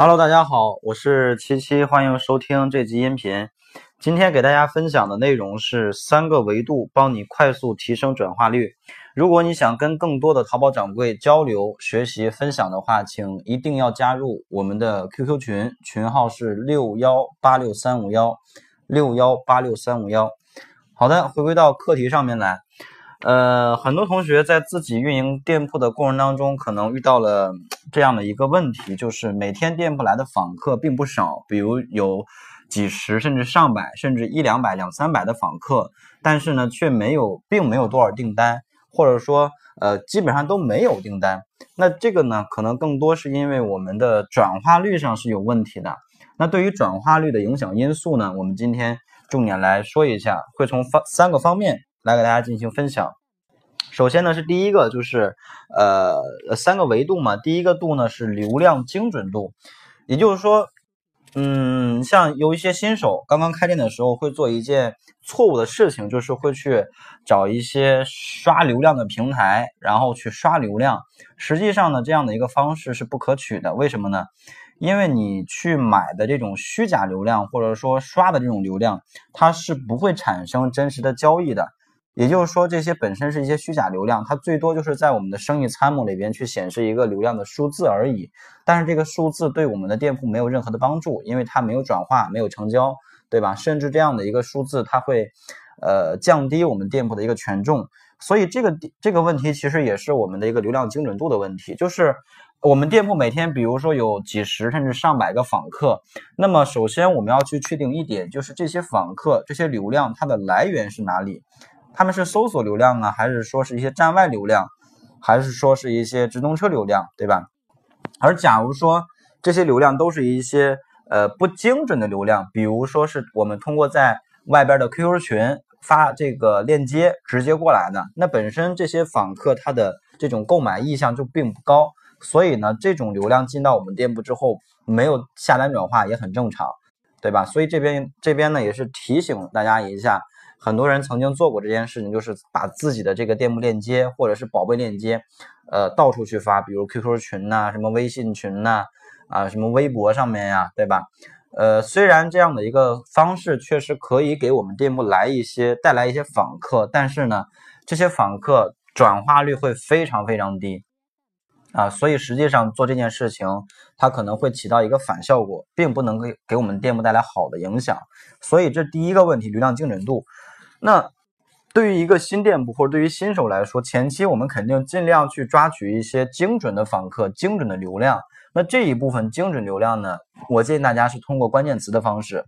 Hello，大家好，我是七七，欢迎收听这集音频。今天给大家分享的内容是三个维度，帮你快速提升转化率。如果你想跟更多的淘宝掌柜交流、学习、分享的话，请一定要加入我们的 QQ 群，群号是六幺八六三五幺六幺八六三五幺。好的，回归到课题上面来。呃，很多同学在自己运营店铺的过程当中，可能遇到了这样的一个问题，就是每天店铺来的访客并不少，比如有几十甚至上百，甚至一两百、两三百的访客，但是呢，却没有，并没有多少订单，或者说，呃，基本上都没有订单。那这个呢，可能更多是因为我们的转化率上是有问题的。那对于转化率的影响因素呢，我们今天重点来说一下，会从方三个方面。来给大家进行分享。首先呢，是第一个，就是呃三个维度嘛。第一个度呢是流量精准度，也就是说，嗯，像有一些新手刚刚开店的时候会做一件错误的事情，就是会去找一些刷流量的平台，然后去刷流量。实际上呢，这样的一个方式是不可取的。为什么呢？因为你去买的这种虚假流量，或者说刷的这种流量，它是不会产生真实的交易的。也就是说，这些本身是一些虚假流量，它最多就是在我们的生意参谋里边去显示一个流量的数字而已。但是这个数字对我们的店铺没有任何的帮助，因为它没有转化，没有成交，对吧？甚至这样的一个数字，它会呃降低我们店铺的一个权重。所以这个这个问题其实也是我们的一个流量精准度的问题。就是我们店铺每天，比如说有几十甚至上百个访客，那么首先我们要去确定一点，就是这些访客、这些流量它的来源是哪里。他们是搜索流量啊，还是说是一些站外流量，还是说是一些直通车流量，对吧？而假如说这些流量都是一些呃不精准的流量，比如说是我们通过在外边的 QQ 群发这个链接直接过来的，那本身这些访客他的这种购买意向就并不高，所以呢，这种流量进到我们店铺之后没有下单转化也很正常，对吧？所以这边这边呢也是提醒大家一下。很多人曾经做过这件事情，就是把自己的这个店铺链接或者是宝贝链接，呃，到处去发，比如 QQ 群呐，什么微信群呐，啊，什么微博上面呀，对吧？呃，虽然这样的一个方式确实可以给我们店铺来一些带来一些访客，但是呢，这些访客转化率会非常非常低。啊，所以实际上做这件事情，它可能会起到一个反效果，并不能给给我们店铺带来好的影响。所以这第一个问题，流量精准度。那对于一个新店铺或者对于新手来说，前期我们肯定尽量去抓取一些精准的访客、精准的流量。那这一部分精准流量呢，我建议大家是通过关键词的方式，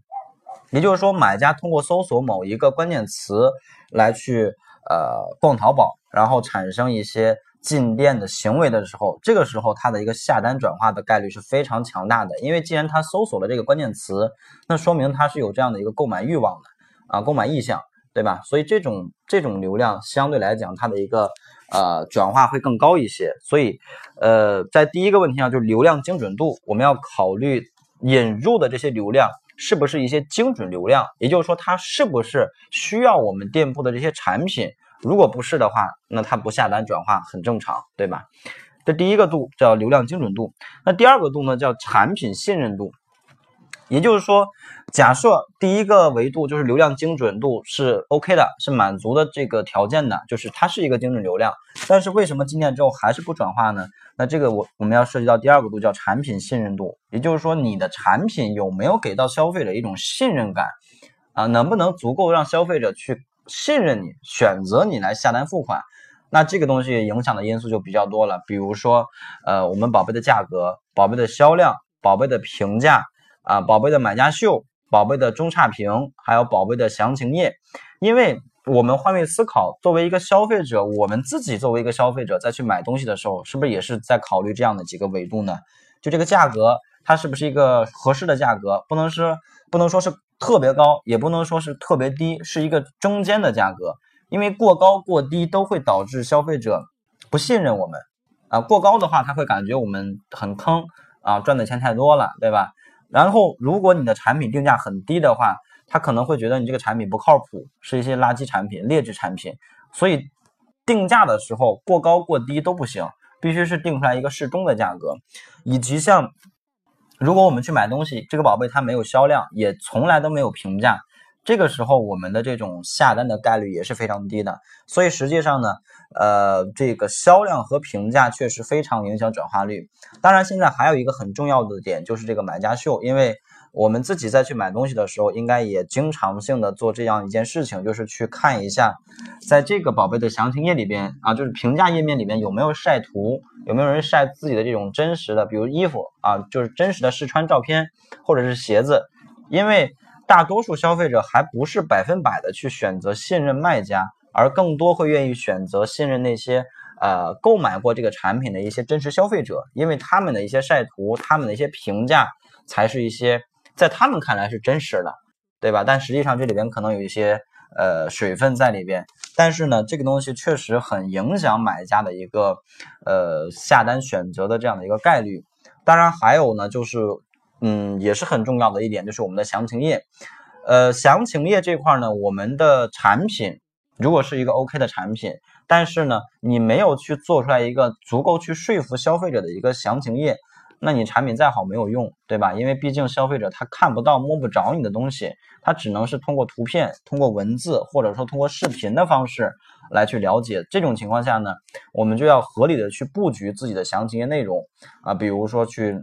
也就是说，买家通过搜索某一个关键词来去呃逛淘宝，然后产生一些。进店的行为的时候，这个时候它的一个下单转化的概率是非常强大的，因为既然他搜索了这个关键词，那说明他是有这样的一个购买欲望的啊，购买意向，对吧？所以这种这种流量相对来讲，它的一个呃转化会更高一些。所以呃，在第一个问题上，就是流量精准度，我们要考虑引入的这些流量是不是一些精准流量，也就是说，它是不是需要我们店铺的这些产品。如果不是的话，那它不下单转化很正常，对吧？这第一个度叫流量精准度，那第二个度呢叫产品信任度。也就是说，假设第一个维度就是流量精准度是 OK 的，是满足的这个条件的，就是它是一个精准流量。但是为什么进店之后还是不转化呢？那这个我我们要涉及到第二个度叫产品信任度，也就是说你的产品有没有给到消费者一种信任感啊？能不能足够让消费者去？信任你，选择你来下单付款，那这个东西影响的因素就比较多了。比如说，呃，我们宝贝的价格、宝贝的销量、宝贝的评价啊、宝贝的买家秀、宝贝的中差评，还有宝贝的详情页。因为我们换位思考，作为一个消费者，我们自己作为一个消费者再去买东西的时候，是不是也是在考虑这样的几个维度呢？就这个价格，它是不是一个合适的价格？不能是，不能说是。特别高也不能说是特别低，是一个中间的价格。因为过高过低都会导致消费者不信任我们啊。过高的话，他会感觉我们很坑啊，赚的钱太多了，对吧？然后如果你的产品定价很低的话，他可能会觉得你这个产品不靠谱，是一些垃圾产品、劣质产品。所以定价的时候过高过低都不行，必须是定出来一个适中的价格，以及像。如果我们去买东西，这个宝贝它没有销量，也从来都没有评价，这个时候我们的这种下单的概率也是非常低的。所以实际上呢，呃，这个销量和评价确实非常影响转化率。当然，现在还有一个很重要的点就是这个买家秀，因为我们自己再去买东西的时候，应该也经常性的做这样一件事情，就是去看一下，在这个宝贝的详情页里边啊，就是评价页面里面有没有晒图。有没有人晒自己的这种真实的，比如衣服啊，就是真实的试穿照片，或者是鞋子？因为大多数消费者还不是百分百的去选择信任卖家，而更多会愿意选择信任那些呃购买过这个产品的一些真实消费者，因为他们的一些晒图，他们的一些评价，才是一些在他们看来是真实的，对吧？但实际上这里边可能有一些。呃，水分在里边，但是呢，这个东西确实很影响买家的一个呃下单选择的这样的一个概率。当然还有呢，就是嗯，也是很重要的一点，就是我们的详情页。呃，详情页这块呢，我们的产品如果是一个 OK 的产品，但是呢，你没有去做出来一个足够去说服消费者的一个详情页。那你产品再好没有用，对吧？因为毕竟消费者他看不到摸不着你的东西，他只能是通过图片、通过文字或者说通过视频的方式来去了解。这种情况下呢，我们就要合理的去布局自己的详情页内容啊，比如说去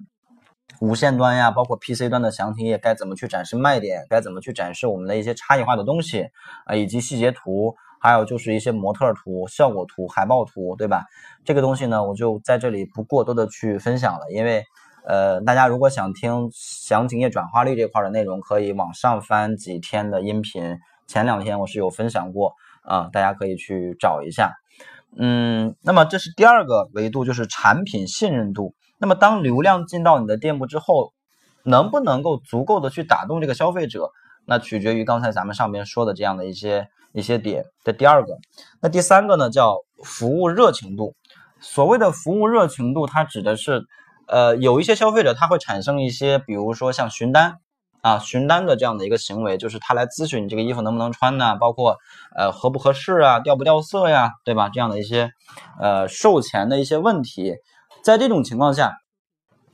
无线端呀，包括 PC 端的详情页该怎么去展示卖点，该怎么去展示我们的一些差异化的东西啊，以及细节图。还有就是一些模特图、效果图、海报图，对吧？这个东西呢，我就在这里不过多的去分享了，因为，呃，大家如果想听详情页转化率这块的内容，可以往上翻几天的音频，前两天我是有分享过啊，大家可以去找一下。嗯，那么这是第二个维度，就是产品信任度。那么当流量进到你的店铺之后，能不能够足够的去打动这个消费者？那取决于刚才咱们上面说的这样的一些。一些点，这第二个，那第三个呢？叫服务热情度。所谓的服务热情度，它指的是，呃，有一些消费者他会产生一些，比如说像询单啊、询单的这样的一个行为，就是他来咨询你这个衣服能不能穿呢？包括呃合不合适啊、掉不掉色呀，对吧？这样的一些呃售前的一些问题，在这种情况下，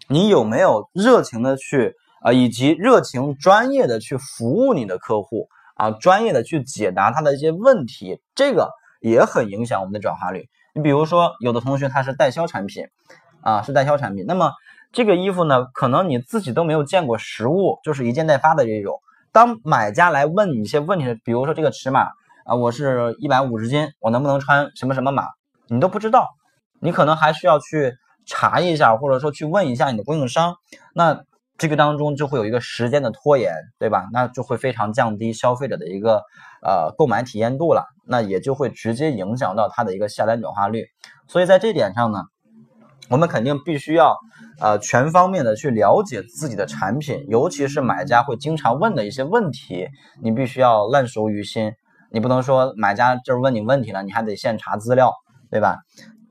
你有没有热情的去啊，以及热情专业的去服务你的客户？啊，专业的去解答他的一些问题，这个也很影响我们的转化率。你比如说，有的同学他是代销产品，啊，是代销产品，那么这个衣服呢，可能你自己都没有见过实物，就是一件代发的这种。当买家来问你一些问题，比如说这个尺码啊，我是一百五十斤，我能不能穿什么什么码，你都不知道，你可能还需要去查一下，或者说去问一下你的供应商。那这个当中就会有一个时间的拖延，对吧？那就会非常降低消费者的一个呃购买体验度了，那也就会直接影响到它的一个下单转化率。所以在这点上呢，我们肯定必须要呃全方面的去了解自己的产品，尤其是买家会经常问的一些问题，你必须要烂熟于心。你不能说买家这儿问你问题了，你还得现查资料，对吧？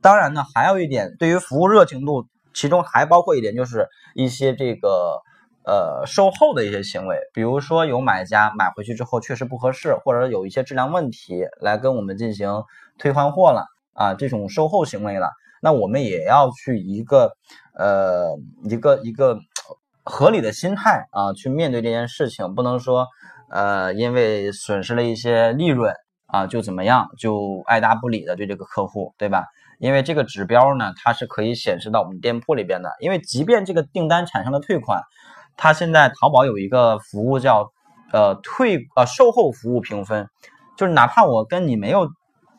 当然呢，还有一点，对于服务热情度。其中还包括一点，就是一些这个呃售后的一些行为，比如说有买家买回去之后确实不合适，或者有一些质量问题，来跟我们进行退换货了啊，这种售后行为了，那我们也要去一个呃一个一个合理的心态啊去面对这件事情，不能说呃因为损失了一些利润啊就怎么样就爱答不理的对这个客户，对吧？因为这个指标呢，它是可以显示到我们店铺里边的。因为即便这个订单产生了退款，它现在淘宝有一个服务叫呃退呃售后服务评分，就是哪怕我跟你没有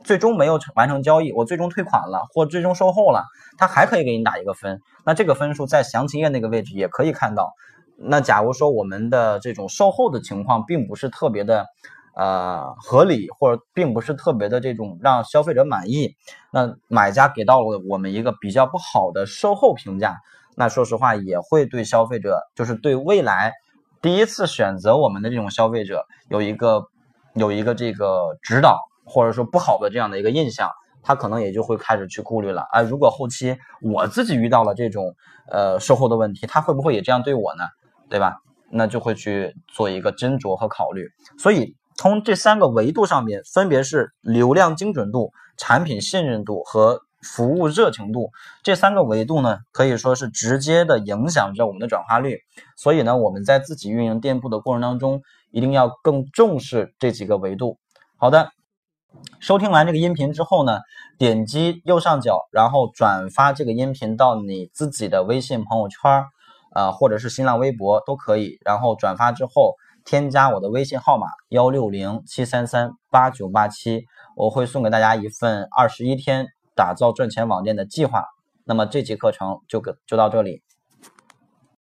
最终没有完成交易，我最终退款了或最终售后了，它还可以给你打一个分。那这个分数在详情页那个位置也可以看到。那假如说我们的这种售后的情况并不是特别的。呃，合理或者并不是特别的这种让消费者满意，那买家给到了我们一个比较不好的售后评价，那说实话也会对消费者，就是对未来第一次选择我们的这种消费者有一个有一个这个指导或者说不好的这样的一个印象，他可能也就会开始去顾虑了。啊，如果后期我自己遇到了这种呃售后的问题，他会不会也这样对我呢？对吧？那就会去做一个斟酌和考虑，所以。从这三个维度上面，分别是流量精准度、产品信任度和服务热情度这三个维度呢，可以说是直接的影响着我们的转化率。所以呢，我们在自己运营店铺的过程当中，一定要更重视这几个维度。好的，收听完这个音频之后呢，点击右上角，然后转发这个音频到你自己的微信朋友圈啊，或者是新浪微博都可以。然后转发之后，添加我的微信号码幺六零七三三八九八七，我会送给大家一份二十一天。打造赚钱网店的计划，那么这节课程就就到这里。